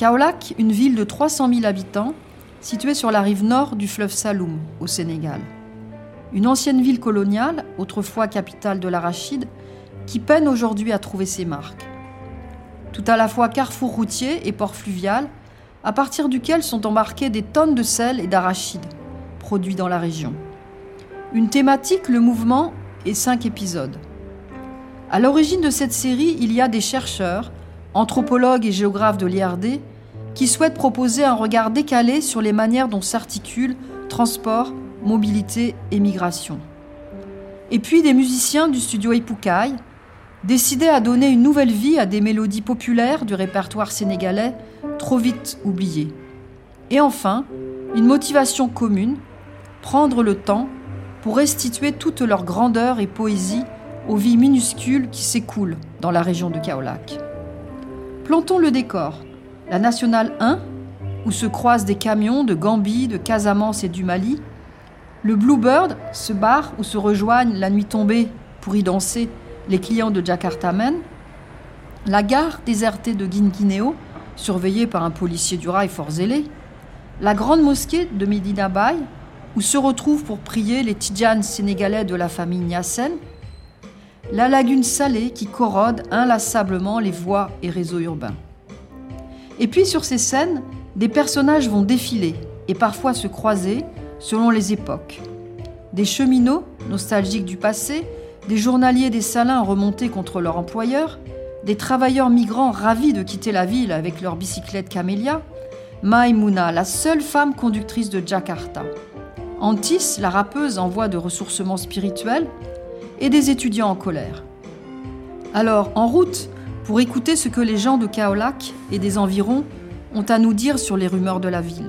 Kaolack, une ville de 300 000 habitants, située sur la rive nord du fleuve Saloum, au Sénégal. Une ancienne ville coloniale, autrefois capitale de l'arachide, qui peine aujourd'hui à trouver ses marques. Tout à la fois carrefour routier et port fluvial, à partir duquel sont embarquées des tonnes de sel et d'arachides produits dans la région. Une thématique, le mouvement et cinq épisodes. À l'origine de cette série, il y a des chercheurs, anthropologues et géographes de l'IRD, qui souhaitent proposer un regard décalé sur les manières dont s'articulent transport, mobilité et migration. Et puis des musiciens du studio Ipukai, décidés à donner une nouvelle vie à des mélodies populaires du répertoire sénégalais trop vite oubliées. Et enfin, une motivation commune, prendre le temps pour restituer toute leur grandeur et poésie aux vies minuscules qui s'écoulent dans la région de Kaolac. Plantons le décor. La nationale 1, où se croisent des camions de Gambie, de Casamance et du Mali. Le Bluebird, ce bar où se rejoignent la nuit tombée pour y danser les clients de Jakarta Men. La gare désertée de Guinguinéo, surveillée par un policier du rail fort zélé. La grande mosquée de Medina Bay, où se retrouvent pour prier les tidjanes sénégalais de la famille Niassen, la lagune salée qui corrode inlassablement les voies et réseaux urbains. Et puis sur ces scènes, des personnages vont défiler et parfois se croiser selon les époques. Des cheminots, nostalgiques du passé, des journaliers des salins remontés contre leur employeur, des travailleurs migrants ravis de quitter la ville avec leur bicyclette camélia, Maïmouna, la seule femme conductrice de Jakarta, Antis, la rappeuse en voie de ressourcement spirituel, et des étudiants en colère. Alors, en route, pour écouter ce que les gens de Kaolac et des environs ont à nous dire sur les rumeurs de la ville.